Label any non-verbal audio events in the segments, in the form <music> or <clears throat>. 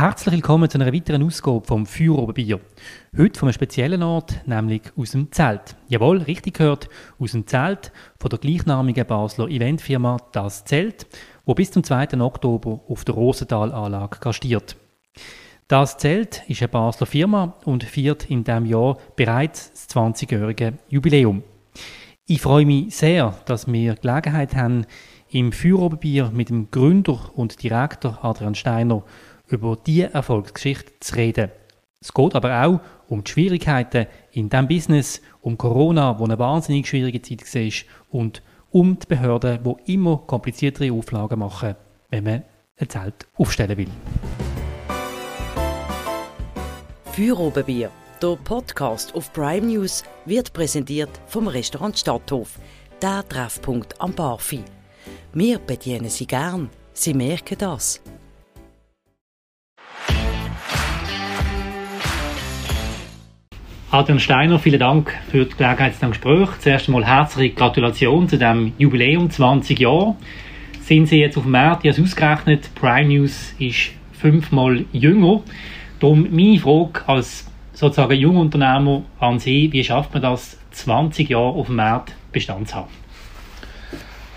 Herzlich willkommen zu einer weiteren Ausgabe vom Feuerobenbier. Heute von einem speziellen Ort, nämlich aus dem Zelt. Jawohl, richtig gehört, aus dem Zelt von der gleichnamigen Basler Eventfirma Das Zelt, wo bis zum 2. Oktober auf der Rosenthal-Anlage gastiert. Das Zelt ist eine Basler Firma und feiert in diesem Jahr bereits das 20-jährige Jubiläum. Ich freue mich sehr, dass wir Gelegenheit haben, im Feuerobenbier mit dem Gründer und Direktor Adrian Steiner über diese Erfolgsgeschichte zu reden. Es geht aber auch um die Schwierigkeiten in diesem Business, um Corona, wo eine wahnsinnig schwierige Zeit war, und um die Behörden, die immer kompliziertere Auflagen machen, wenn man ein Zelt aufstellen will. Feuerobenbier, der Podcast auf Prime News, wird präsentiert vom Restaurant Stadthof, der Treffpunkt am Barfi. Wir bedienen Sie gern, Sie merken das. Adrian Steiner, vielen Dank für die Gelegenheit zu diesem Gespräch. Zuerst einmal herzliche Gratulation zu dem Jubiläum 20 Jahre. Sind Sie jetzt auf dem Markt, ich habe es ausgerechnet, Prime News ist fünfmal jünger. Darum meine Frage als sozusagen Jungunternehmer an Sie, wie schafft man das, 20 Jahre auf dem Markt Bestand zu haben?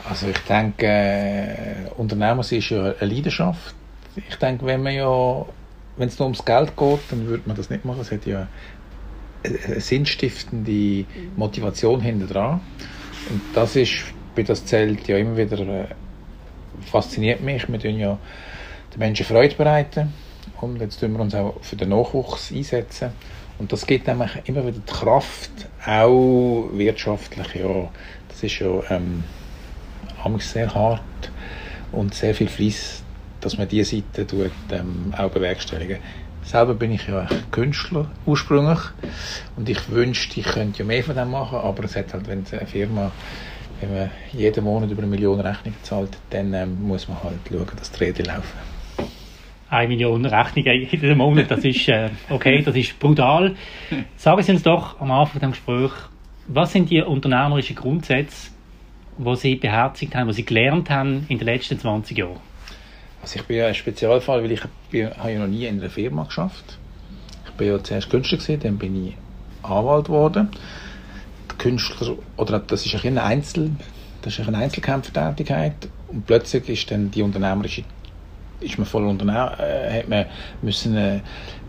Also ich denke, äh, Unternehmer ist ja eine Leidenschaft. Ich denke, wenn man ja, wenn es nur ums Geld geht, dann würde man das nicht machen. Es hat ja sinnstiftende Motivation hinter dran. Und das ist bei das Zelt ja immer wieder äh, fasziniert mich. Wir tun ja den Menschen Freude bereiten und jetzt tun wir uns auch für den Nachwuchs einsetzen. Und das gibt nämlich immer wieder die Kraft, auch wirtschaftlich. Ja, das ist ja ähm, sehr hart und sehr viel Fleiss, dass man diese Seite tut, ähm, auch bewerkstelligen. Selber bin ich ja Künstler ursprünglich und ich wünschte, ich könnte ja mehr von dem machen, aber es hat halt, wenn eine Firma wenn man jeden Monat über eine Million Rechnungen zahlt, dann ähm, muss man halt schauen, dass die Räder laufen. Eine Million Rechnungen jeden Monat, das ist äh, okay, das ist brutal. Sagen Sie uns doch am Anfang des Gesprächs, was sind die unternehmerischen Grundsätze, die Sie beherzigt haben, die Sie gelernt haben in den letzten 20 Jahren? Also ich bin ja ein Spezialfall, weil ich bin, habe ja noch nie in einer Firma geschafft. Ich bin ja zuerst Künstler gewesen, dann bin ich Anwalt geworden. Der Künstler, oder das ist eine Einzel, das ist eine Einzelkämpfertätigkeit und plötzlich ist dann die unternehmerische, ist man voll Unternehmer, äh, hat man müssen äh,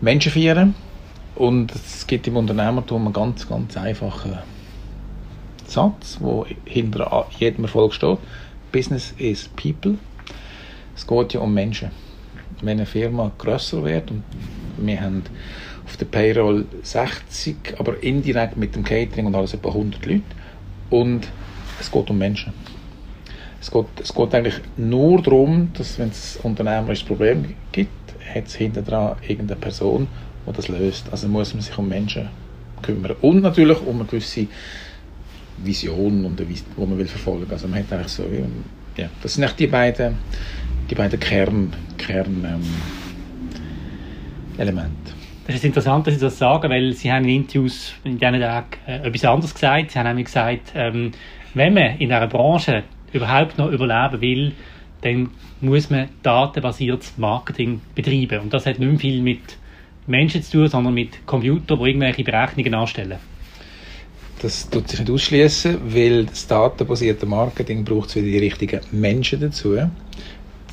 Menschen führen und es gibt im Unternehmertum einen ganz, ganz einfachen Satz, wo hinter jedem Erfolg steht. Business is people. Es geht ja um Menschen. Wenn eine Firma grösser wird und wir haben auf der Payroll 60, aber indirekt mit dem Catering und alles etwa 100 Leute und es geht um Menschen. Es geht, es geht eigentlich nur darum, dass wenn es ein unternehmerisches Problem gibt, hat es hinter dran irgendeine Person, die das löst. Also muss man sich um Menschen kümmern. Und natürlich um eine gewisse Vision, und eine, die man will verfolgen. Also man hat eigentlich so, ja, das sind die beiden die beiden Kern, Kern ähm, Elemente. Das ist interessant, dass Sie das sagen, weil Sie haben in Interviews in diesen Tagen äh, etwas anderes gesagt. Sie haben nämlich gesagt, ähm, wenn man in einer Branche überhaupt noch überleben will, dann muss man datenbasiertes Marketing betreiben. Und das hat nicht viel mit Menschen zu tun, sondern mit Computern, die irgendwelche Berechnungen anstellen. Das tut sich nicht ausschließen, weil das datenbasierte Marketing braucht es wieder die richtigen Menschen dazu.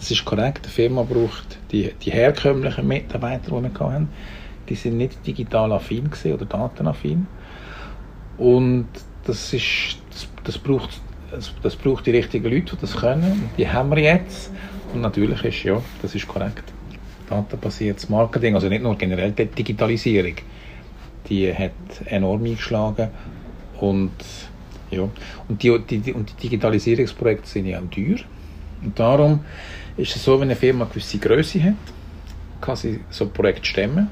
Das ist korrekt. Die Firma braucht die, die herkömmlichen Mitarbeiter, die wir hatten. Die sind nicht digital affin oder datenaffin. Und das, ist, das, das, braucht, das, braucht die richtigen Leute, die das können. Die haben wir jetzt. Und natürlich ist ja, das ist korrekt. Datenbasiertes Marketing, also nicht nur generell die Digitalisierung, die hat enorm eingeschlagen. Und, ja, und, die, die, und die Digitalisierungsprojekte sind ja auch teuer. Und darum ist es so, wenn eine Firma eine gewisse Größe hat, kann sie so ein Projekt stemmen.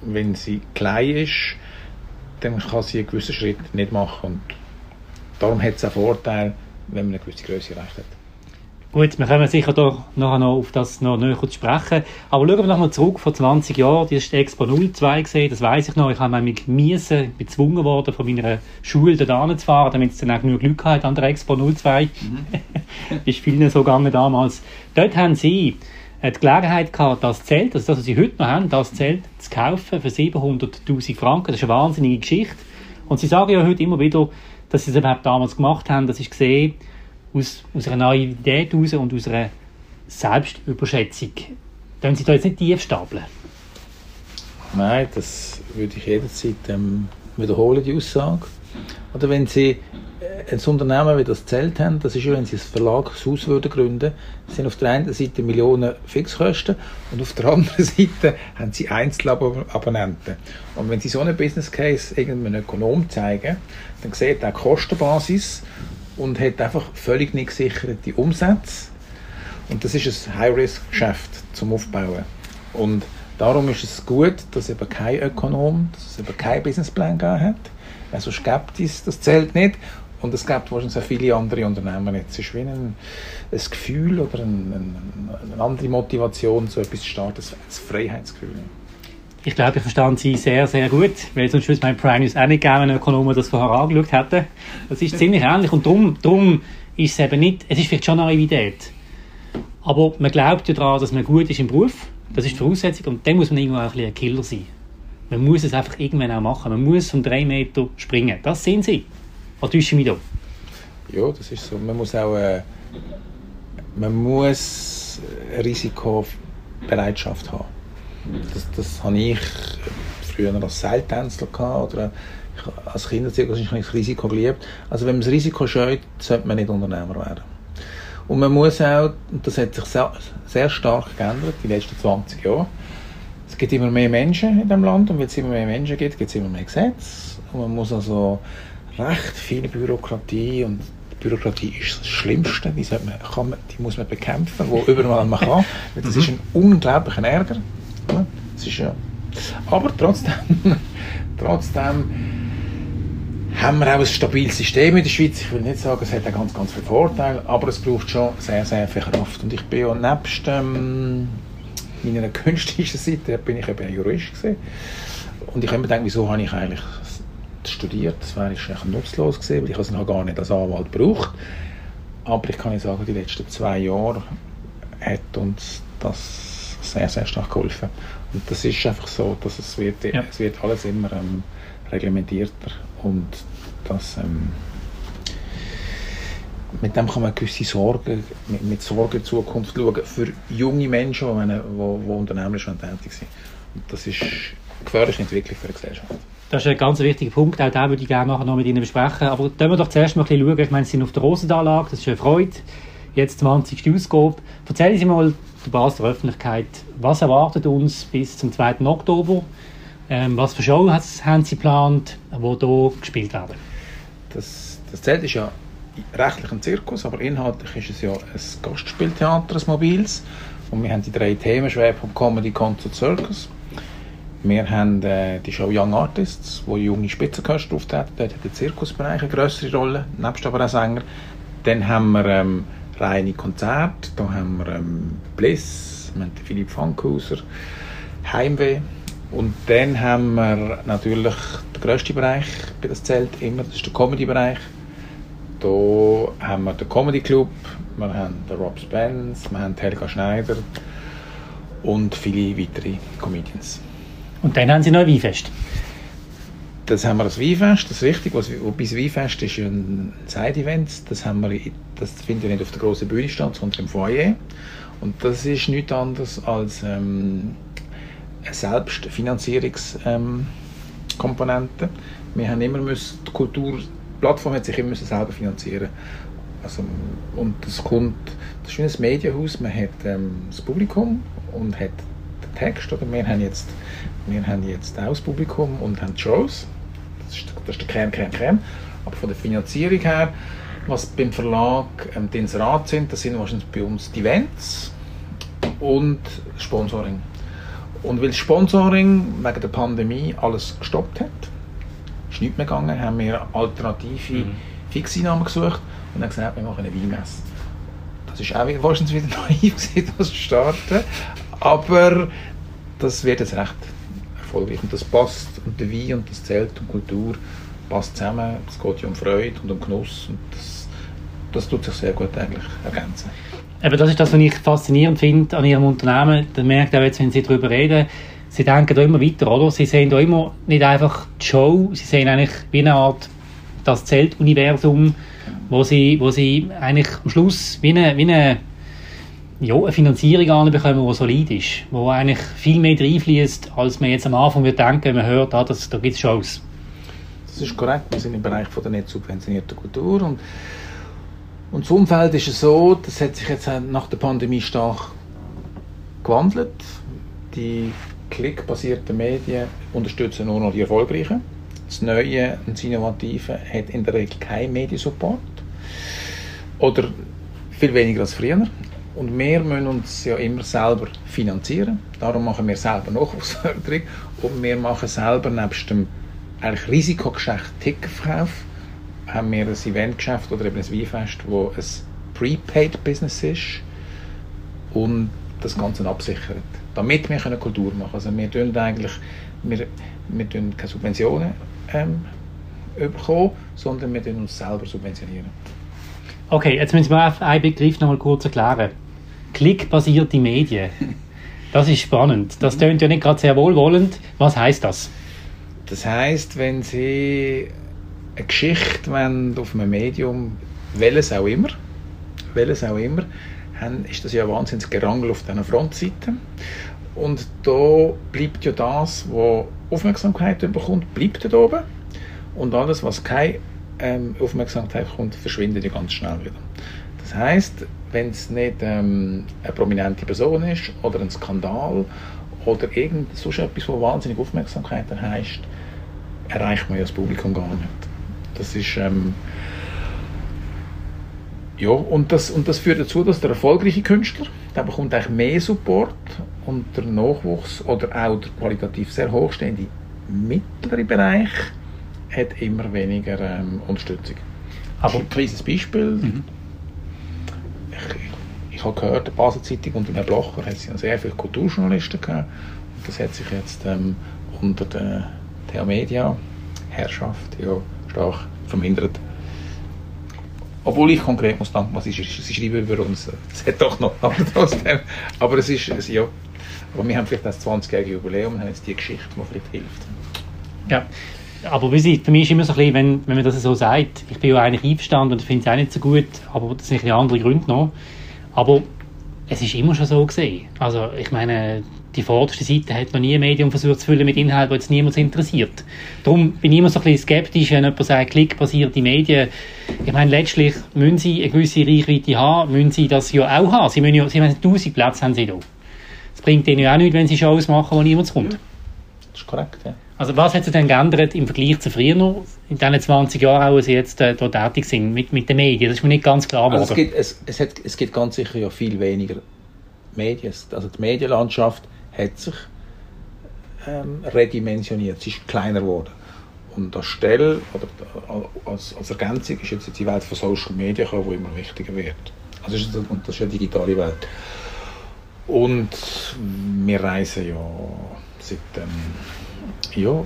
Wenn sie klein ist, dann kann sie einen gewissen Schritt nicht machen. Und darum hat es einen Vorteil, wenn man eine gewisse Größe erreicht hat. Gut, wir kommen sicher da nachher noch auf das noch näher zu sprechen. Aber schauen wir nochmal zurück, vor 20 Jahren, das ist Expo 02 gesehen, das weiß ich noch. Ich habe mit Miesen gezwungen worden, von meiner Schule da zu fahren, damit es dann auch genug Glück hat an der Expo 02. Mhm. <laughs> ist vielen so gegangen damals. Dort haben sie die Gelegenheit gehabt, das Zelt, also das, was sie heute noch haben, das Zelt zu kaufen für 700'000 Franken. Das ist eine wahnsinnige Geschichte. Und sie sagen ja heute immer wieder, dass sie es überhaupt damals gemacht haben, das ist gesehen aus, aus einer Naivität heraus und aus einer Selbstüberschätzung. Können Sie da jetzt nicht tief stapeln? Nein, das würde ich jederzeit ähm, wiederholen, die Aussage. Oder wenn Sie ein Unternehmen wie das Zelt haben, das ist ja, wenn Sie ein Verlagshaus würden gründen, sind auf der einen Seite Millionen Fixkosten und auf der anderen Seite haben Sie Einzelabonnenten. Und wenn Sie so einen Business Case irgendeinem Ökonom zeigen, dann sieht er die Kostenbasis und hat einfach völlig nicht gesicherte Umsätze. Und das ist ein High-Risk-Geschäft zum Aufbauen. Und darum ist es gut, dass eben kein Ökonom, dass es eben keinen Businessplan gegeben hat. Also es das zählt nicht. Und es gibt wahrscheinlich sehr viele andere Unternehmen. Es ist wie ein, ein Gefühl oder ein, ein, eine andere Motivation, so etwas zu starten, ein Freiheitsgefühl. Ich glaube, ich verstand Sie sehr, sehr gut, weil sonst würde es mein Prime News auch nicht geben, wenn Ökonomen das vorher angeschaut hätten. Das ist ziemlich ähnlich und darum, darum ist es eben nicht, es ist vielleicht schon eine Naivität, aber man glaubt ja daran, dass man gut ist im Beruf, das ist die Voraussetzung und dann muss man irgendwann auch ein, ein Killer sein. Man muss es einfach irgendwann auch machen, man muss von drei Meter springen, das sind Sie. Oder täusche ich mich da? Ja, das ist so. Man muss auch äh, man muss Risikobereitschaft haben. Das, das habe ich früher als Seiltänzler gehabt, oder ich, als Kinderzirkus habe ich das Risiko geliebt. Also wenn man das Risiko scheut, sollte man nicht Unternehmer werden. Und man muss auch, und das hat sich sehr, sehr stark geändert in den letzten 20 Jahren, es gibt immer mehr Menschen in diesem Land und weil es immer mehr Menschen gibt, gibt es immer mehr Gesetze. Und man muss also recht viel Bürokratie und Bürokratie ist das Schlimmste, die, man, man, die muss man bekämpfen, wo überall man kann. <laughs> Das ist ein unglaublicher Ärger. Das ist ja, aber trotzdem, <laughs> trotzdem haben wir auch ein stabiles System in der Schweiz. Ich will nicht sagen, es hat auch ganz, ganz viele Vorteile, aber es braucht schon sehr, sehr viel Kraft. Und ich bin ja nebst ähm, meiner künstlichen Seite, bin ich eben Jurist gewesen. Und ich habe mir gedacht, wieso habe ich eigentlich studiert. Das wäre eigentlich nutzlos gewesen, weil ich es noch gar nicht als Anwalt braucht. Aber ich kann sagen, die letzten zwei Jahre hat uns das sehr, sehr stark geholfen. Und das ist einfach so, dass es wird, ja. es wird alles immer ähm, reglementierter und das ähm, mit dem kann man gewisse Sorgen, mit, mit Sorge in Zukunft schauen für junge Menschen, die, die, die unternehmerisch tätig sind. Und das ist gefährliche Entwicklung für die Gesellschaft. Das ist ein ganz wichtiger Punkt, auch den würde ich gerne nachher noch mit Ihnen besprechen. Aber können wir doch zuerst mal ein bisschen schauen. Ich meine, Sie sind auf der Rosenanlage, das ist eine Freude. Jetzt 20. Ausgabe. Erzählen Sie mal der Basler Öffentlichkeit, was erwartet uns bis zum 2. Oktober? Ähm, was für Show haben Sie geplant, die hier gespielt werden? Das, das Zelt ist ja rechtlich ein Zirkus, aber inhaltlich ist es ja ein Gastspieltheater, ein mobiles. Und wir haben die drei Themen, Schwerpunkt Comedy, Concert, Circus. Wir haben äh, die Show Young Artists, wo junge Spitzenkünstler auftreten. Dort hat der Zirkusbereich eine größere Rolle, nebst aber auch Sänger. Dann haben wir ähm, reine Konzerte, da haben wir ähm, Bliss, wir haben Philipp Fankhauser, Heimweh. Und dann haben wir natürlich den grössten Bereich bei das Zelt immer, das ist der Comedy-Bereich. Da haben wir den Comedy Club, wir haben den Rob Spence, wir haben Helga Schneider und viele weitere Comedians. Und dann haben Sie noch ein Weinfest. Das haben wir das Weinfest, das ist richtig. Was, wobei Weinfest ist ein Side-Event. Das, das findet nicht auf der grossen Bühne statt, sondern im Foyer. Und das ist nichts anderes als ähm, eine Selbstfinanzierungskomponente. Ähm, wir haben immer müssen, die Kulturplattform hat sich immer müssen selber finanzieren also, und das kommt, das ist ein Medienhaus, man hat ähm, das Publikum und hat den Text, oder wir haben jetzt wir haben jetzt auch das Publikum und haben die Shows. Das ist, das ist der Kern, Kern, Kern. Aber von der Finanzierung her, was beim Verlag ähm, die Inserat sind, das sind wahrscheinlich bei uns die Events und Sponsoring. Und weil das Sponsoring wegen der Pandemie alles gestoppt hat, ist nichts mehr gegangen, haben wir alternative mhm. Fixeinnahmen gesucht und haben gesagt, wir machen eine Weinmesse. Das ist auch wahrscheinlich wieder <laughs> naiv gewesen, das zu starten, aber das wird jetzt recht erfolgreich. Und das passt, und der Wein und das Zelt und Kultur passt zusammen. Es geht ja um Freude und um Genuss und das, das tut sich sehr gut eigentlich ergänzen. Aber das ist das, was ich faszinierend finde an Ihrem Unternehmen. Man merkt auch jetzt, wenn Sie darüber reden, Sie denken da immer weiter, oder? Sie sehen da immer nicht einfach die Show, Sie sehen eigentlich wie eine Art das Zeltuniversum, wo Sie, wo Sie eigentlich am Schluss wie eine, wie eine, ja, eine Finanzierung anbekommen, die solid ist, wo eigentlich viel mehr reinfließt, als man jetzt am Anfang wird denken, wenn man hört, ah, das, da gibt es Shows. Das ist korrekt. Wir sind im Bereich von der nicht subventionierten Kultur und, und das Umfeld ist so, das hat sich jetzt nach der Pandemie stark gewandelt. Die klickbasierten Medien unterstützen nur noch die erfolgreichen. Das Neue und das Innovative hat in der Regel keinen Mediensupport oder viel weniger als früher. Und wir müssen uns ja immer selber finanzieren. Darum machen wir selber <laughs> Nachwuchsförderung und wir machen selber nebst dem eigentlich Risikogeschäft Ticketverkauf haben wir ein Eventgeschäft oder eben ein Weinfest, wo ein Prepaid-Business ist und das Ganze absichert, damit wir Kultur machen Also wir tun eigentlich wir, wir tun keine Subventionen ähm, bekommen, sondern wir tun uns selber subventionieren. Okay, jetzt müssen wir einen Begriff noch mal kurz erklären. Klickbasierte Medien. Das ist spannend. Das tönt ja nicht gerade sehr wohlwollend. Was heißt das? Das heißt, wenn Sie eine Geschichte wollen, auf einem Medium, welches auch immer, welches auch immer, haben, ist das ja wahnsinnig Gerangel auf diesen Frontseiten. Und da bleibt ja das, was Aufmerksamkeit bekommt, bleibt da oben. Und alles, was keine ähm, Aufmerksamkeit bekommt, verschwindet ja ganz schnell wieder. Das heißt, wenn es nicht ähm, eine prominente Person ist oder ein Skandal oder irgend sonst etwas, was wahnsinnig Aufmerksamkeit erheischt, erreicht man ja das Publikum gar nicht. Das ist ähm, ja, und das, und das führt dazu, dass der erfolgreiche Künstler, der bekommt eigentlich mehr Support und der Nachwuchs oder auch der qualitativ sehr hochstehende mittlere Bereich hat immer weniger ähm, Unterstützung. Aber ein kleines Beispiel. Mhm. Ich, habe gehört, der Basel Zeitung unter Herrn Blocher hat ja sehr viele Kulturjournalisten gehabt. Und das hat sich jetzt ähm, unter der der Media Herrschaft ja stark vermindert. Obwohl ich konkret muss danken, was ist, sie schreiben über uns. Es hat doch noch trotzdem. Aber es ist, es, ja. Aber wir haben vielleicht das 20-jährige Jubiläum und haben jetzt die Geschichte, die vielleicht hilft. Ja. Aber wie Sie, für mich ist immer so ein bisschen, wenn, wenn man das so sagt, ich bin ja eigentlich einverstanden und finde es auch nicht so gut, aber das sind ein andere Gründe noch. Aber es ist immer schon so gesehen. Also ich meine, die vorderste Seite hat noch nie ein Medium versucht zu füllen mit Inhalt, der jetzt niemand interessiert. Darum bin ich immer so ein bisschen skeptisch, wenn jemand sagt, klickbasierte Medien. Ich meine, letztlich müssen sie eine gewisse Reichweite haben, müssen sie das ja auch haben. Sie müssen ja, sie haben 1000 Plätze haben sie da. Es bringt ihnen ja auch nichts, wenn sie Shows machen, wo niemand kommt. Ja, das ist korrekt, ja. Also was hat sich denn geändert im Vergleich zu früher noch, in den 20 Jahren, wo Sie jetzt äh, dort tätig sind, mit, mit den Medien? Das ist mir nicht ganz klar geworden. Also es, gibt, es, es, hat, es gibt ganz sicher ja viel weniger Medien. Also die Medienlandschaft hat sich ähm, redimensioniert, sie ist kleiner geworden. Und als Stelle oder als, als Ergänzung ist jetzt die Welt von Social Media gekommen, die immer wichtiger wird. Also ist, und das ist eine digitale Welt. Und wir reisen ja seit, ähm, ja,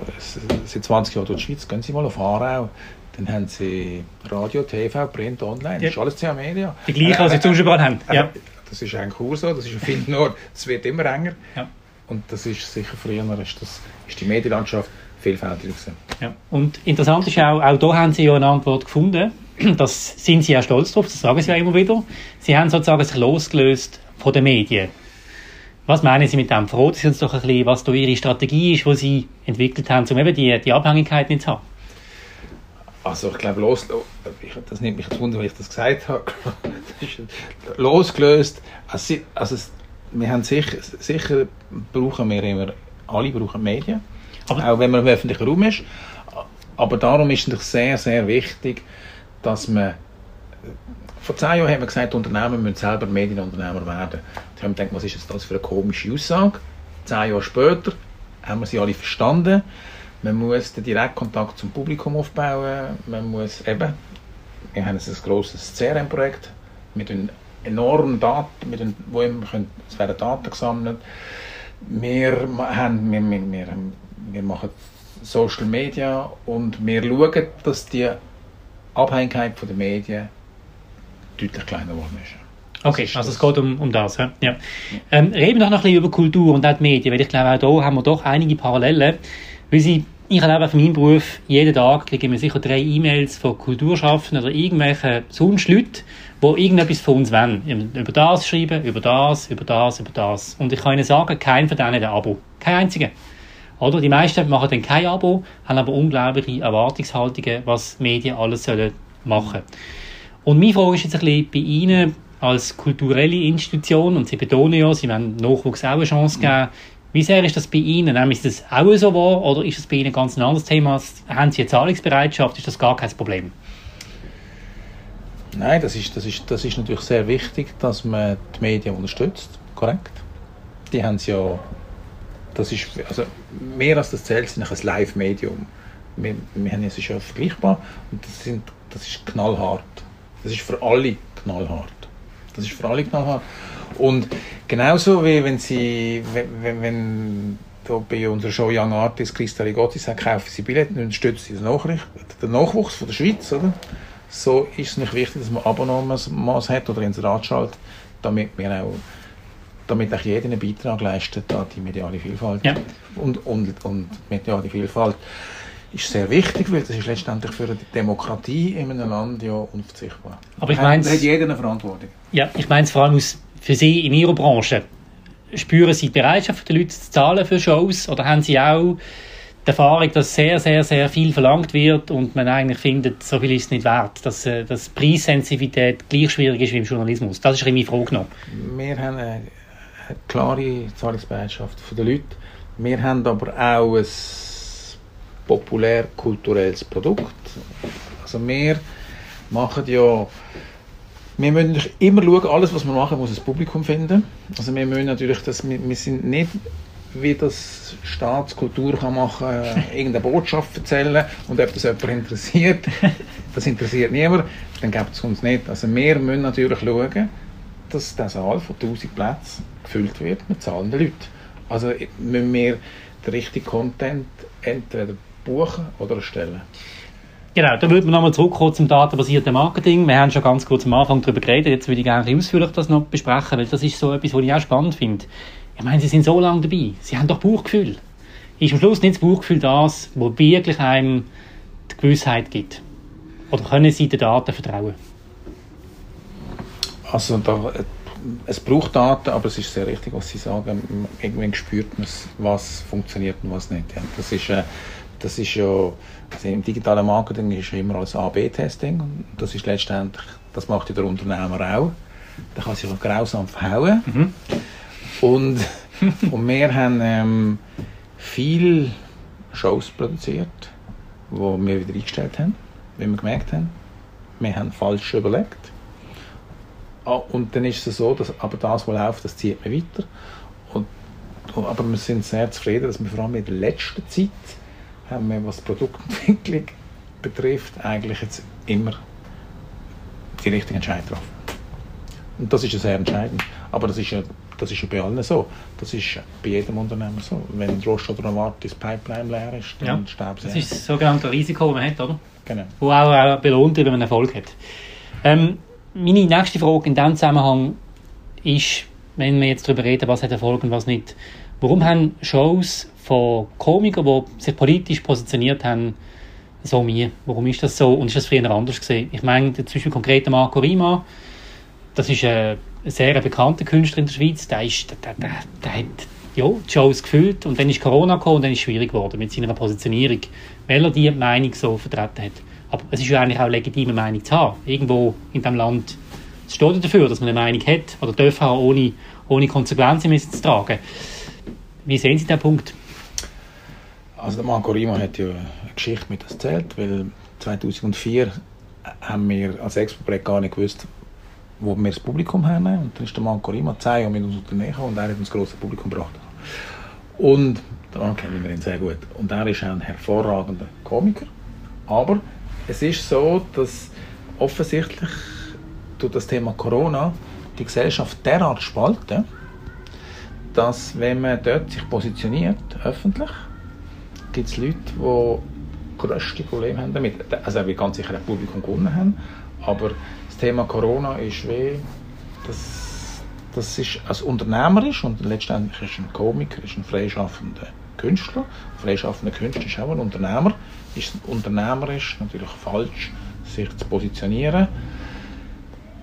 seit 20 Jahren durch die Schweiz. Gehen Sie mal auf Aarau, dann haben Sie Radio, TV, Print, Online, das ist alles CA Media. Die gleichen, was Sie zum Beispiel haben. Ja. Das ist eigentlich auch so, das ist ein Findnord, es wird immer enger. Ja. Und das ist sicher früher, ist, das, ist die Medienlandschaft vielfältiger gewesen. Ja. Und interessant ist auch, auch da haben Sie ja eine Antwort gefunden. <clears throat> Das sind Sie ja stolz drauf, das sagen Sie ja immer wieder. Sie haben sozusagen sich losgelöst von den Medien. Was meinen Sie mit dem? Verraten Sie uns doch ein bisschen, was da Ihre Strategie ist, die Sie entwickelt haben, um eben die, die Abhängigkeit nicht zu haben. Also ich glaube, los, das nimmt mich jetzt wunder, wie ich das gesagt habe. <laughs> losgelöst. Also, also wir haben sicher, sicher brauchen wir immer, alle brauchen Medien, aber auch wenn man im öffentlichen Raum ist. Aber darum ist es sehr, sehr wichtig, dass man vor zehn Jahren haben wir gesagt, Unternehmen müssen selber Medienunternehmer werden. Da haben wir gedacht, was ist das für eine komische Aussage? Zehn Jahre später haben wir sie alle verstanden. Man muss den Direktkontakt zum Publikum aufbauen. Man muss eben, wir haben ein grosses CRM-Projekt mit enormen Daten, mit den, wo können, es werden Daten gesammelt. Wir, haben, wir, wir, wir, wir machen Social Media und wir schauen, dass die Abhängigkeit von den Medien deutlich kleiner geworden ist. Okay, also es geht um, um das. Ja. ja. Ähm, reden wir doch noch ein bisschen über Kultur und auch die Medien, weil ich glaube, auch hier haben wir doch einige Parallelen. Weil sie, ich erlebe von meinem Beruf, jeden Tag kriegen wir sicher drei E-Mails von Kulturschaffenden oder irgendwelchen sonst Leuten, die irgendetwas von uns wollen. Über das schreiben, über das, über das, über das. Und ich kann Ihnen sagen, kein von denen hat ein Abo. Kein einziger. Oder? Die meisten machen dann kein Abo, haben aber unglaubliche Erwartungshaltungen, was Medien alles sollen machen. Und meine Frage ist jetzt ein bisschen bei Ihnen als kulturelle Institution, und Sie betonen ja, Sie wollen Nachwuchs auch eine Chance geben. Wie sehr ist das bei Ihnen? Ist das auch so wahr oder ist das bei Ihnen ganz ein anderes Thema? Haben Sie eine Zahlungsbereitschaft? Ist das gar kein Problem? Nein, das ist, das, ist, das ist natürlich sehr wichtig, dass man die Medien unterstützt, korrekt. Die haben es ja das ist, also mehr als das zählt, sind ein Live-Medium. Wir, wir haben es ja vergleichbar und das, sind, das ist knallhart. Das ist für alle knallhart. Das ist für alle knallhart. Und genauso wie wenn sie, wenn, wenn bei unserer Show Young Artist Christa Rigotti sagt, kaufen Sie Billette und unterstützen Sie Nachricht, den Nachwuchs von der Schweiz, oder? So ist es nicht wichtig, dass man Abonnements hat oder ins Rad schaltet, damit wir auch damit auch jeder einen Beitrag leistet an die mediale Vielfalt. Ja. Und, und, und mediale Vielfalt ist sehr wichtig, weil das ist letztendlich für die Demokratie in einem Land ja unverzichtbar. Aber ich meine, hat jeder eine Verantwortung. Ja, ich meine es vor allem aus, für Sie in Ihrer Branche. Spüren Sie die Bereitschaft der Leute zu zahlen für Shows oder haben Sie auch die Erfahrung, dass sehr, sehr, sehr viel verlangt wird und man eigentlich findet, so viel ist es nicht wert, dass, äh, dass Preissensitivität gleich schwierig ist wie im Journalismus? Das ist meine Frage noch. Wir haben eine klare Zahlungsbereitschaft der Leute. Wir haben aber auch ein populär-kulturelles Produkt. Also wir machen ja wir müssen immer schauen, alles was wir machen, muss das Publikum finden. Also wir müssen natürlich, dass wir, wir sind nicht wie das Staatskultur kann machen, äh, irgendeine Botschaft erzählen und ob das jemand interessiert, das interessiert niemand, dann gibt es uns nicht. Also wir müssen natürlich schauen, dass der Saal von 1000 Plätzen gefüllt wird mit zahlenden Leuten. Also müssen wir den richtigen Content entweder buchen oder erstellen. Genau, da würden wir nochmal zurückkommen zum datenbasierten Marketing. Wir haben schon ganz kurz am Anfang darüber geredet, jetzt würde ich gerne ausführlich das noch besprechen, weil das ist so etwas, was ich auch spannend finde. Ich meine, Sie sind so lange dabei, Sie haben doch Bauchgefühl. Ist am Schluss nicht das Bauchgefühl das, wo wirklich einem die Gewissheit gibt? Oder können Sie den Daten vertrauen? Also da, es braucht Daten, aber es ist sehr richtig, was Sie sagen. Irgendwann spürt man, was funktioniert und was nicht. Ja. Das ist, äh, das ist ja, also im digitalen Marketing ist immer alles A-B-Testing das ist letztendlich, das macht ja der Unternehmer auch. Da kann sich auch grausam verhauen. Mhm. Und, und wir haben ähm, viele Shows produziert, die wir wieder eingestellt haben, wie wir gemerkt haben. Wir haben falsch überlegt Ah, und dann ist es so, dass aber das, was läuft, das zieht man weiter. Und, aber wir sind sehr zufrieden, dass wir vor allem in der letzten Zeit haben wir, was Produktentwicklung <laughs> betrifft, eigentlich jetzt immer die richtigen Entscheidungen getroffen. Und das ist ja sehr entscheidend. Aber das ist ja, das ist ja bei allen so. Das ist bei jedem Unternehmer so. Wenn Roche oder Novartis Pipeline leer ist, dann ja, sterben sie. Das ist das sogenannte Risiko, das man hat, oder? Genau. Wo auch, auch belohnt wird, wenn man Erfolg hat. Ähm, meine nächste Frage in diesem Zusammenhang ist, wenn wir jetzt darüber reden, was hat Erfolg und was nicht, warum haben Shows von Komikern, die sich politisch positioniert haben, so mir? Warum ist das so und ist das früher anders gesehen? Ich meine, zum Beispiel konkret Marco Rima, das ist ein sehr bekannter Künstler in der Schweiz, der, ist, der, der, der hat ja, die Shows gefüllt und dann ist Corona gekommen und dann ist es schwierig geworden mit seiner Positionierung, weil er die Meinung so vertreten hat. Aber es ist ja eigentlich auch legitime Meinung zu haben. Irgendwo in diesem Land steht dafür, dass man eine Meinung hat oder darf haben, ohne, ohne Konsequenzen zu tragen. Wie sehen Sie diesen Punkt? Also der Marco Rima hat ja eine Geschichte mit das erzählt, weil 2004 haben wir als Expo-Projekt gar nicht gewusst, wo wir das Publikum haben. Und dann ist der Marco Rima zehn Jahre mit uns unternehmen und er hat uns das grosse Publikum gebracht. Und daran kennen wir ihn sehr gut. Und er ist ein hervorragender Komiker. Aber es ist so, dass offensichtlich durch das Thema Corona die Gesellschaft derart spalten, dass wenn man dort sich positioniert, öffentlich, gibt es Leute, die grösste Probleme haben damit. Also wir ganz sicher ein Publikum gewonnen haben, aber das Thema Corona ist wie das, das ist als unternehmerisch und letztendlich ist ein Komiker, ist ein freischaffender Künstler. Ein freischaffender Künstler ist auch ein Unternehmer. Ist unternehmerisch natürlich falsch, sich zu positionieren,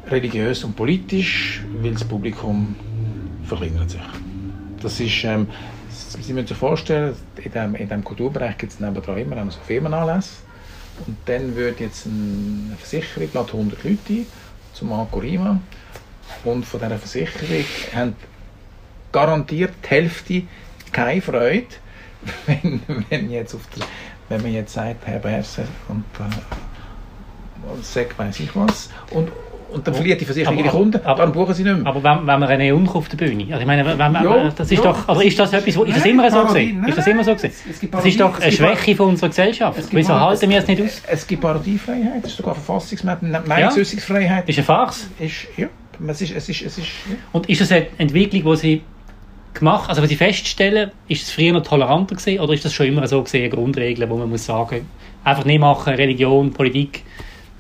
religiös und politisch, weil das Publikum verkleinert sich. Das ist, ähm, Sie müssen sich vorstellen, in diesem, in diesem Kulturbereich gibt es nebenan immer so Firmenanlässe. Und dann würde jetzt eine Versicherung lädt 100 Leute ein, zum Marco Rima. Und von dieser Versicherung haben garantiert die Hälfte keine Freude, <laughs> wenn, wenn, jetzt auf der, wenn man jetzt sagt, Herr Berse und, äh, sagt, weiß ich was. Und, und dann verliert die Versicherung ihre Kunden, aber, dann buchen sie nicht mehr. Aber wenn, wenn man eine Unke auf der Bühne, also ich meine, wenn, wenn, ja, das ist ja, doch, also ist das etwas, ist das immer so gesehen? Ist das immer so gesehen? Das ist doch eine Schwäche von unserer Gesellschaft. Wieso halten wir es nicht aus? Es gibt Parodiefreiheit, es ist sogar Verfassungsmäßig, Meinungsäußerungsfreiheit. Ist eine Farce? Ist, ja, es ist, es ist, es ist, ja. Und ist das eine Entwicklung, die Sie gemacht, also was Sie feststellen, ist es früher noch toleranter gewesen, oder ist das schon immer so gesehen, Grundregeln, wo man muss sagen, einfach nicht machen, Religion, Politik,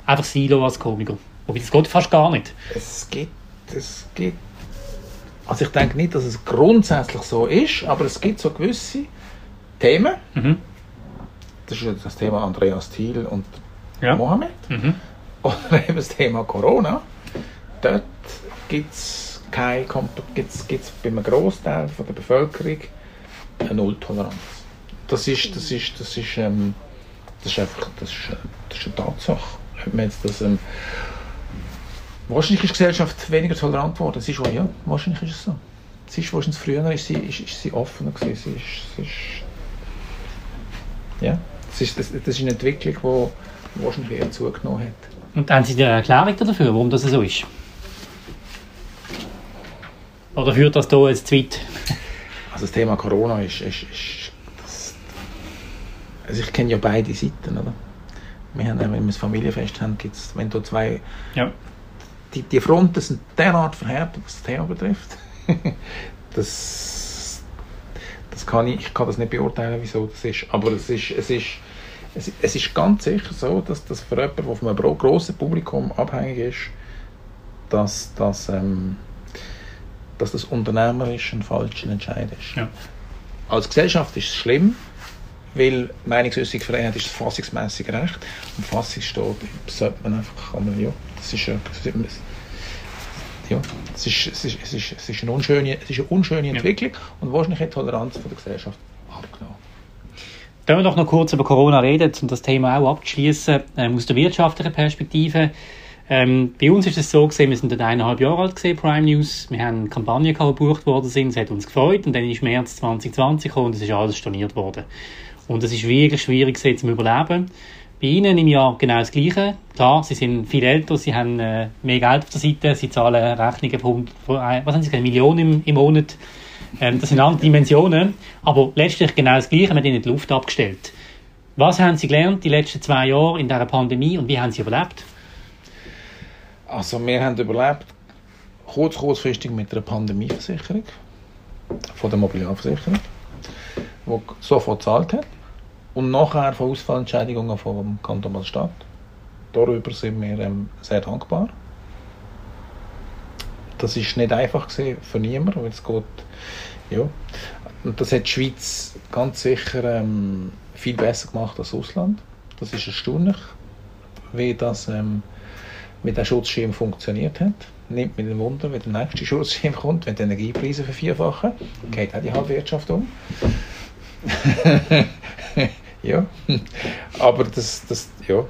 einfach Silo als Komiker? Wobei das geht fast gar nicht. Es gibt, es gibt, also ich denke nicht, dass es grundsätzlich so ist, aber es gibt so gewisse Themen. Mhm. Das ist das Thema Andreas Thiel und Ja. Mohammed. Mhm. Oder eben das Thema Corona. Dort gibt es kein, gibt's, gibt's bei einem Großteil von der Bevölkerung eine Nulltoleranz. Das ist, das ist, das ist, ähm, das ist einfach, das ist, das ist eine Tatsache. Ob man jetzt das, ähm, wahrscheinlich ist die Gesellschaft weniger tolerant geworden. Es ist wahr, ja, wahrscheinlich ist es so. Es ist wahrscheinlich früher ist sie, ist, ist sie offener gewesen. Sie ist, sie ist, ja, das ist, das, das ist eine Entwicklung, die wahrscheinlich eher zugenommen hat. Und haben Sie eine Erklärung dafür, warum das so ist? Oder führt das hier jetzt zu weit? Also das Thema Corona ist, ist, ist das, also ich kenne ja beide Seiten, oder? Wir haben, wenn wir das Familienfest haben, gibt's, wenn da zwei, Ja. Die, die Fronten sind derart verhärtet, was das Thema betrifft. <laughs> das, das kann ich, ich kann das nicht beurteilen, wieso das ist, aber es ist, es ist, es, es ist ganz sicher so, dass das für jemanden, der von einem grossen Publikum abhängig ist, dass, dass, ähm, dass das unternehmerisch ein falscher Entscheid ist. Ja. Als Gesellschaft ist es schlimm, weil Meinungsäußerungsfreiheit ist das fassungsmäßige Recht und Fassung steht, sollte man einfach, kann man, ja, das ist ja, ja, es ist, es ist, es ist, es ist eine unschöne, es ist eine unschöne Entwicklung und wahrscheinlich hat die Toleranz von der Gesellschaft abgenommen. Können wir doch noch kurz über Corona reden, um das Thema auch abzuschließen, ähm, aus der wirtschaftlichen Perspektive. Ähm, bei uns ist es so gesehen, wir sind dort eineinhalb Jahre alt gesehen, Prime News. Wir haben Kampagnen gehabt, die gebucht worden sind, es hat uns gefreut und dann ist März 2020 gekommen und es ist alles storniert worden. Und es ist wirklich schwierig gewesen, zum Überleben. Bei Ihnen im Jahr genau das Gleiche. Klar, Sie sind viel älter, Sie haben äh, mehr Geld auf der Seite, Sie zahlen Rechnungen von, 100 von äh, was haben Sie Millionen im, im Monat. Ähm, das sind andere Dimensionen. Aber letztlich genau das Gleiche, hat Ihnen die Luft abgestellt. Was haben Sie gelernt die letzten zwei Jahre in dieser Pandemie und wie haben Sie überlebt? Also wir haben überlebt, kurz, kurzfristig mit einer Pandemieversicherung von der Mobiliarversicherung, die sofort gezahlt hat und nachher von Ausfallentschädigungen vom Kanton Basel-Stadt. Darüber sind wir ähm, sehr dankbar. Das ist nicht einfach für niemanden, weil es geht, ja. Und das hat die Schweiz ganz sicher ähm, viel besser gemacht als das Ausland. Das ist erstaunlich, wie das ähm, mit dem Schutzschirm funktioniert hat. Nimmt mich ein Wunder, wenn der nächste Schutzschirm kommt, wenn die Energiepreise vervierfachen, geht auch die Halbwirtschaft um. <laughs> ja, aber das, das, ja.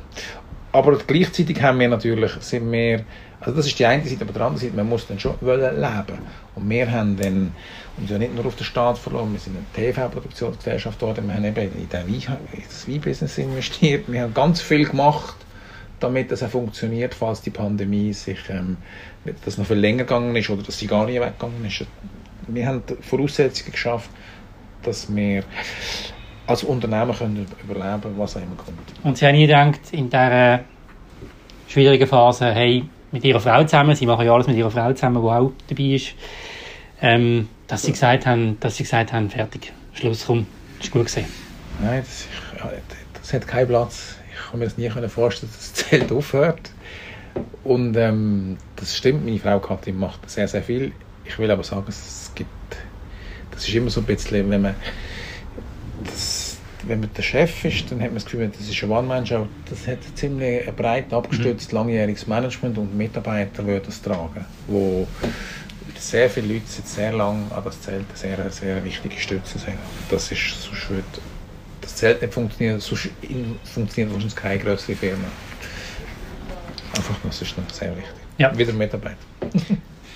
Aber gleichzeitig haben wir natürlich, sind wir, also das ist die eine Seite, aber die andere Seite, man muss dann schon wollen leben. Und wir haben dann uns ja nicht nur auf den Staat verloren, wir sind eine TV-Produktionsgesellschaft geworden, wir haben eben in, das Weinbusiness investiert, wir haben ganz viel gemacht, damit das auch funktioniert, falls die Pandemie sich, ähm, dass noch viel länger gegangen ist oder dass sie gar nicht weggegangen ist. Wir haben Voraussetzungen geschafft, dass wir als Unternehmer können überleben was auch immer kommt. Und Sie haben nie gedacht, in dieser schwierigen Phase, hey, mit Ihrer Frau zusammen, Sie machen ja alles mit Ihrer Frau zusammen, die auch dabei ist, ähm, dass Sie gesagt haben, dass Sie gesagt haben, fertig, Schluss, komm, ist gut gesehen. Nein, das, das hat keinen Platz. Ich kann mir das nie vorstellen, dass das Zelt aufhört. Und ähm, das stimmt, meine Frau Katrin macht sehr, sehr viel. Ich will aber sagen, es das ist immer so ein bisschen, wenn man, das, wenn man der Chef ist, dann hat man das Gefühl, das ist eine One-Man-Show. Das hat ziemlich ein breit abgestütztes, mhm. langjähriges Management und Mitarbeiter würden das tragen, wo sehr viele Leute seit sehr lange an das Zelt eine sehr, sehr wichtige Stütze sind. Das ist, sonst würde das Zelt nicht funktionieren, sonst funktioniert wahrscheinlich keine größere Firma. Einfach, das ist noch sehr wichtig. Ja. Wieder Mitarbeit. <laughs>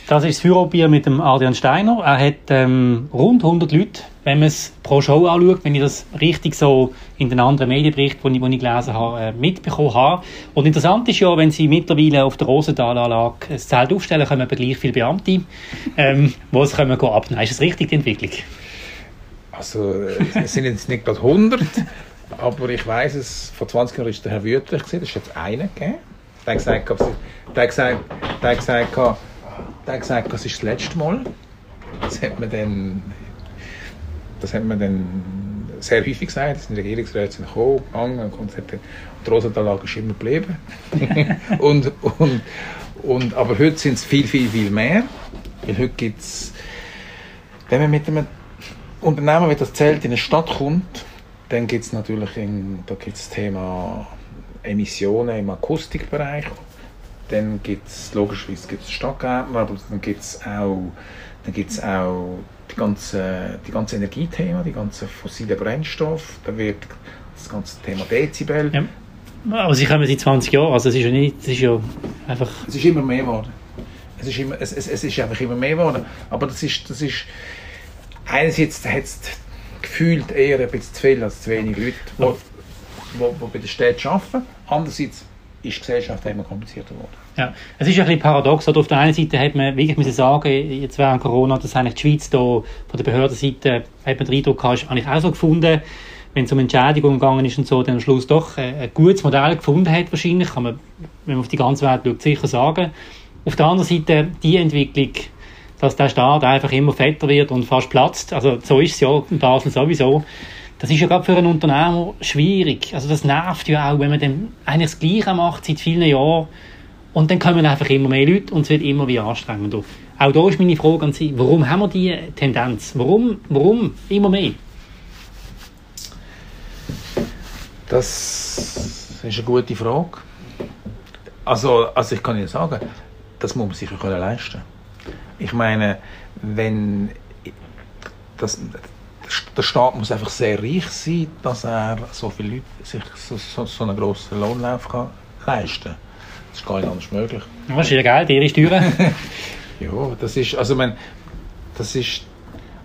Das ist das Führerbier mit dem Adrian Steiner. Er hat ähm, rund 100 Leute, wenn man es pro Show anschaut, wenn ich das richtig so in den anderen Medienberichten, die ich, ich gelesen habe, äh, mitbekommen habe. Und interessant ist ja, wenn sie mittlerweile auf der Rosenthalanlage das Zelt aufstellen, kommen aber gleich viele Beamte, ähm, die es können abnehmen. Ist das richtig, die Entwicklung? Also, äh, es sind jetzt nicht gerade 100, aber ich weiß es, vor 20 Jahren war der Herr Wüttrich, das ist jetzt einer gegeben. Der hat gesagt, der hat gesagt, der hat gesagt, hat gesagt, das ist das letzte Mal. Das hat man dann, das hat man dann sehr häufig gesagt. Das sind Regierungsräte gekommen, gegangen und die Rosenthal ist immer geblieben. <laughs> und, und, und, aber heute sind es viel, viel, viel mehr. Weil heute gibt es, wenn man mit einem Unternehmen wie das Zelt in eine Stadt kommt, dann gibt es natürlich in, da gibt's das Thema Emissionen im Akustikbereich dann gibt es logischerweise gibt's Stadtgärtner, aber dann gibt es auch, dann gibt's auch die ganze, die ganze Energiethema, die ganzen fossilen Brennstoffe, da wird das ganze Thema Dezibel. Ja. Aber sie kommen seit 20 Jahren, also es ist ja nicht, es ist ja einfach... Es ist immer mehr geworden. Es ist, immer, es, es, es ist einfach immer mehr geworden, aber das ist, das ist einerseits hat es gefühlt eher ein bisschen zu viel als zu wenig Leute, die, die, die bei der Stadt arbeiten. Andererseits ist die Gesellschaft immer komplizierter geworden. Ja, es ist ein bisschen paradox. Auf der einen Seite hat man wirklich müssen sagen, jetzt während Corona, dass eigentlich die Schweiz da von der Behördenseite hat man den Eindruck gehabt, ist eigentlich auch so gefunden, wenn es um Entschädigungen gegangen ist und so, dann am Schluss doch ein gutes Modell gefunden hat wahrscheinlich, kann man, wenn man auf die ganze Welt schaut, sicher sagen. Auf der anderen Seite die Entwicklung, dass der Staat einfach immer fetter wird und fast platzt, also so ist es ja in Basel sowieso, das ist ja gerade für einen Unternehmer schwierig. Also das nervt ja auch, wenn man dann eigentlich das Gleiche macht seit vielen Jahren und dann kommen einfach immer mehr Leute und es wird immer wie anstrengender. Auch da ist meine Frage an Sie, warum haben wir diese Tendenz? Warum, warum immer mehr? Das ist eine gute Frage. Also, also ich kann Ihnen sagen, das muss man sich leisten können. Ich meine, wenn das, der Staat muss einfach sehr reich sein, dass er so viele Leute sich so, so, so einen grossen Lohnlauf kann leisten kann. Das ist gar nicht anders möglich. Das ist ja Geld, ihre Steuern. <laughs> ja, das ist, also man, das ist,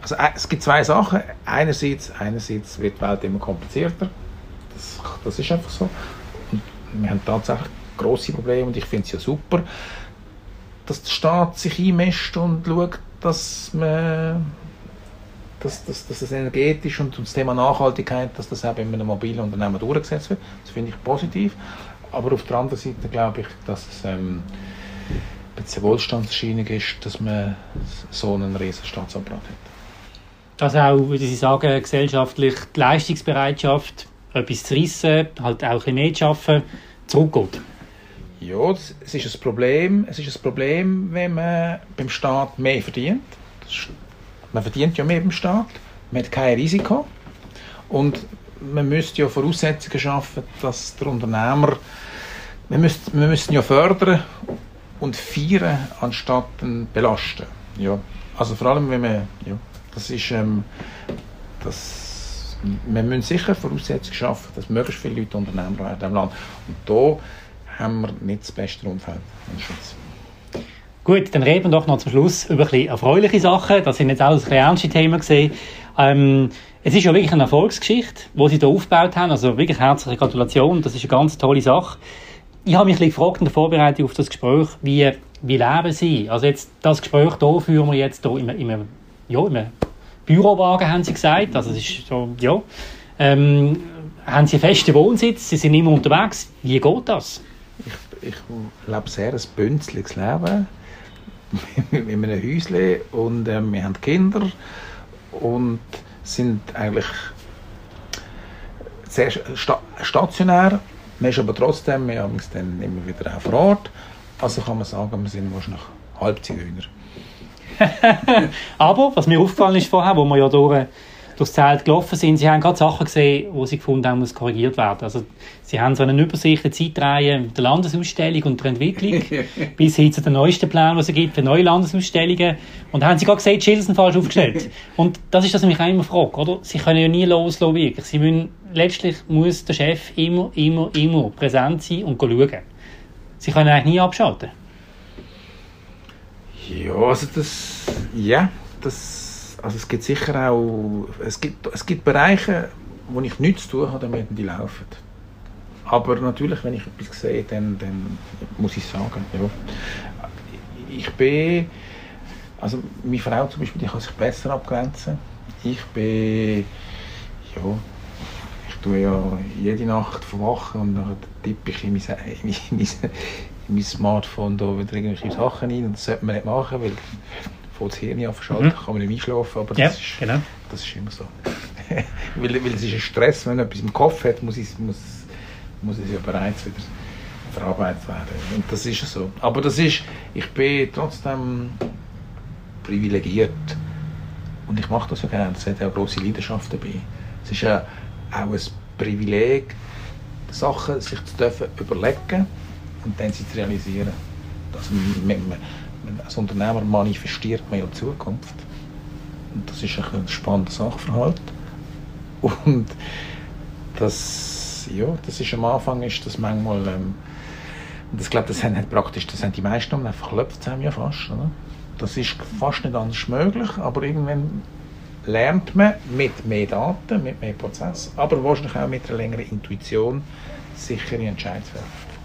also es gibt zwei Sachen. Einerseits, einerseits wird die Welt immer komplizierter. Das, das ist einfach so. Und wir haben tatsächlich grosse Probleme und ich finde es ja super, dass der Staat sich einmischt und schaut, dass man dass, dass, dass das energetisch und das Thema Nachhaltigkeit, dass das auch in einem mobilen Unternehmen durchgesetzt wird. Das finde ich positiv. Aber auf der anderen Seite glaube ich, dass es ähm, ein bisschen Wohlstandsschienung ist, dass man so einen riesen Staatsapparat hat. Dass auch, würde ich sagen, gesellschaftlich die Leistungsbereitschaft, etwas zu reissen, halt auch ein mehr zu arbeiten, zurückgeht. Ja, es ist ein Problem. Es ist ein Problem, wenn man beim Staat mehr verdient. Das man verdient ja mehr beim Staat, man hat kein Risiko und man müsste ja Voraussetzungen schaffen, dass der Unternehmer, wir müssen, wir müssen ja fördern und feiern, anstatt belasten. Ja. Also vor allem, wenn man, ja, das ist, ähm, das, wir müssen sicher Voraussetzungen schaffen, dass möglichst viele Leute Unternehmer werden im Land. Und da haben wir nicht das beste Umfeld in der Schweiz. Gut, dann reden wir doch noch zum Schluss über ein bisschen erfreuliche Sachen. Das sind jetzt alles ernste Themen gesehen. Ähm, es ist ja wirklich eine Erfolgsgeschichte, die sie hier aufgebaut haben. Also wirklich herzliche Gratulation. Das ist eine ganz tolle Sache. Ich habe mich ein gefragt in der Vorbereitung auf das Gespräch, wie, wie leben Sie? Also jetzt, das Gespräch hier führen wir jetzt hier im, im, ja, im Bürowagen, haben Sie gesagt. Also es ist so, ja. Ähm, haben Sie einen festen Wohnsitz? Sie sind immer unterwegs. Wie geht das? Ich, ich lebe sehr ein bünzliges Leben <laughs> in einem Häuschen und äh, wir haben Kinder und sind eigentlich sehr sta stationär. Man ist aber trotzdem, wir haben dann immer wieder auch vor Ort Also kann man sagen, wir sind wahrscheinlich halb Zigeuner. <laughs> Aber, was mir aufgefallen ist vorher, wo wir ja durch, durchs Zelt gelaufen sind, sie haben gerade Sachen gesehen, wo sie gefunden haben, muss korrigiert werden. Also, sie haben so eine Übersicht, eine Zeitreihe mit der Landesausstellung und der Entwicklung, <laughs> bis hin zu den neuesten Plänen, die es gibt für neue Landesausstellungen. Und da haben sie gerade gesehen, die Schilder sind falsch aufgestellt. <laughs> und das ist das, was mich auch immer frage, oder? Sie können ja nie loslassen, wirklich. Sie müssen, letztlich muss der Chef immer, immer, immer präsent sein und schauen. Sie können eigentlich nie abschalten. Ja, also das, ja, das, also es gibt sicher auch, es gibt, es gibt Bereiche, wo ich nichts zu tun habe, damit die laufen. Aber natürlich, wenn ich etwas sehe, dann, dann muss ich sagen, ja. Ich bin, also meine Frau zum Beispiel, die kann sich besser abgrenzen. Ich bin, ja, ich tue ja jede Nacht verwachen und dann tippe ich in mein, in mein, in mein Smartphone da wieder irgendwelche Sachen rein und das sollte man nicht machen, weil von das Hirn abschalten, mhm. kann man nicht einschlafen, aber ja, das, ist, genau. das ist immer so. <laughs> weil, weil es ist ein Stress, wenn man etwas im Kopf hat, muss, es, muss, muss es ja bereits wieder verarbeitet werden. Und das ist so. Aber das ist, ich bin trotzdem privilegiert und ich mache das ja gerne, es hat ja eine grosse Leidenschaft dabei. Es ist ja auch ein Privileg, Sachen sich zu dürfen überlegen und dann sie zu realisieren. Also, man, man, als Unternehmer manifestiert man ja die Zukunft. Und das ist ein spannender Sachverhalt. Und das, ja, das ist am Anfang ist das manchmal, ähm, ich glaube, das haben halt praktisch, das haben die meisten einfach klopft ja fast. Oder? Das ist fast nicht anders möglich, aber irgendwann lernt man mit mehr Daten, mit mehr Prozess, aber wahrscheinlich auch mit einer längeren Intuition sichere Entscheidungen.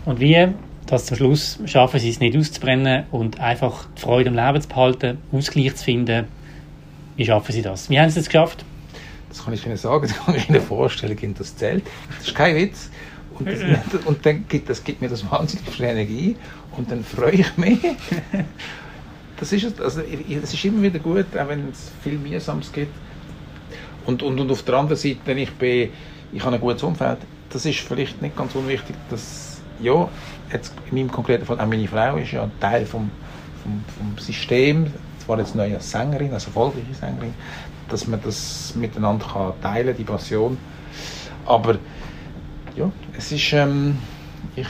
Und wie, dass zum Schluss schaffen sie es nicht auszubrennen und einfach die Freude am Leben zu behalten, Ausgleich zu finden. Wie schaffen sie das? Wie haben sie es geschafft? Das kann ich Ihnen sagen, <laughs> das kann ich Ihnen vorstellen in das Zelt. Das ist kein Witz. Und, das, <laughs> und dann gibt, das gibt mir das wahnsinnig viel Energie und dann freue ich mich. Das ist, also, es ist immer wieder gut, auch wenn es viel Mühsames gibt. Und, und, und auf der anderen Seite, ich, bin, ich habe ein gutes Umfeld. Das ist vielleicht nicht ganz unwichtig, dass ja, jetzt in meinem konkreten Fall auch meine Frau ist ja Teil vom, vom, vom System, zwar jetzt neu als Sängerin, also erfolgreiche Sängerin, dass man das miteinander kann teilen die Passion. Aber ja, es ist, ähm, ich,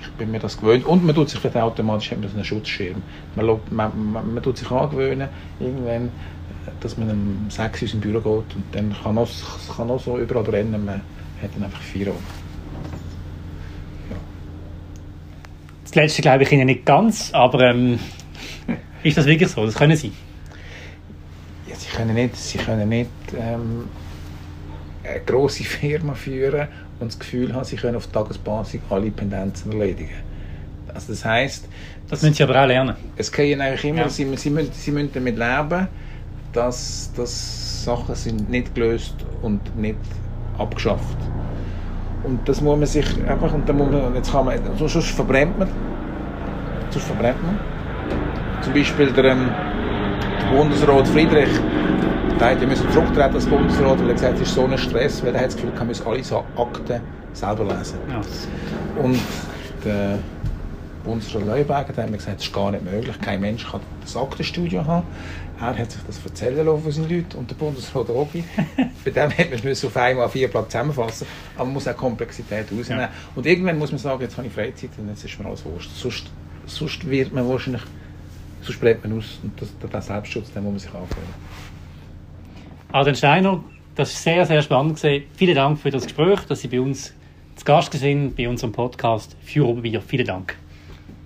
ich bin mir das gewöhnt und man tut sich vielleicht automatisch hat man einen Schutzschirm. Man, man, man, man tut sich angewöhnen, irgendwann, dass man um 6 Uhr ins Büro geht und dann kann auch, auch so überall rennen, man hat dann einfach vier Uhr. Letzte glaube ich Ihnen nicht ganz, aber ähm, ist das wirklich so? Das können Sie? Ja, Sie können nicht, Sie können nicht ähm, eine grosse Firma führen und das Gefühl haben, Sie können auf Tagesbasis alle Pendenzen erledigen. Also das heisst, das müssen Sie aber auch lernen. Es gehen eigentlich immer, ja. Sie, Sie, müssen, Sie müssen damit leben, dass, dass Sachen sind nicht gelöst und nicht abgeschafft sind. Und das muss man sich einfach, und dann muss man, jetzt kann man, sonst verbrennt man. Sonst verbrennt man. Zum Beispiel der, ähm, der Bundesrat Friedrich, der hat, wir müssen zurücktreten als Bundesrat, weil er gesagt hat, es ist so ein Stress, weil er hat das Gefühl, man muss alle so Akten selber lesen. Ja. Und der Bundesrat Leuenberger hat mir gesagt, das ist gar nicht möglich, kein Mensch kann das Aktenstudio haben. Er hat sich das erzählen lassen von seinen Leuten und der Bundesrat Obi. <laughs> Bei dem hat man es auf einmal vier Blatt zusammenfassen, aber man muss auch Komplexität rausnehmen. Ja. Und irgendwann muss man sagen, jetzt habe ich Freizeit und jetzt ist mir alles wurscht. Sonst, sonst wird man wahrscheinlich, sonst bleibt man aus und das, der Selbstschutz, den muss man sich anfühlen. Adrian Steiner, das war sehr, sehr spannend. Gewesen. Vielen Dank für das Gespräch, dass Sie bei uns zu Gast sind bei unserem Podcast für Oberbier. Vielen Dank.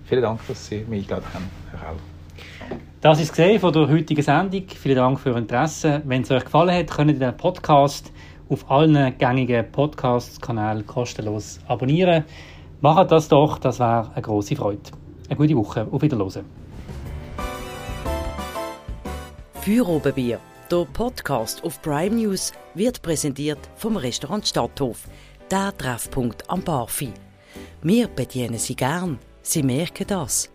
Vielen Dank, dass Sie mich eingeladen haben, Herr Keller. Das ist es von der heutigen Sendung. Vielen Dank für Ihr Interesse. Wenn es euch gefallen hat, könnt ihr den Podcast auf allen gängigen Podcast-Kanälen kostenlos abonnieren. Macht das doch, das wäre eine grosse Freude. Eine gute Woche, auf Wiederhören. Für Oberbier, der Podcast auf Prime News, wird präsentiert vom Restaurant Stadthof, der Treffpunkt am Barfi. Wir bedienen Sie gern, Sie merken das.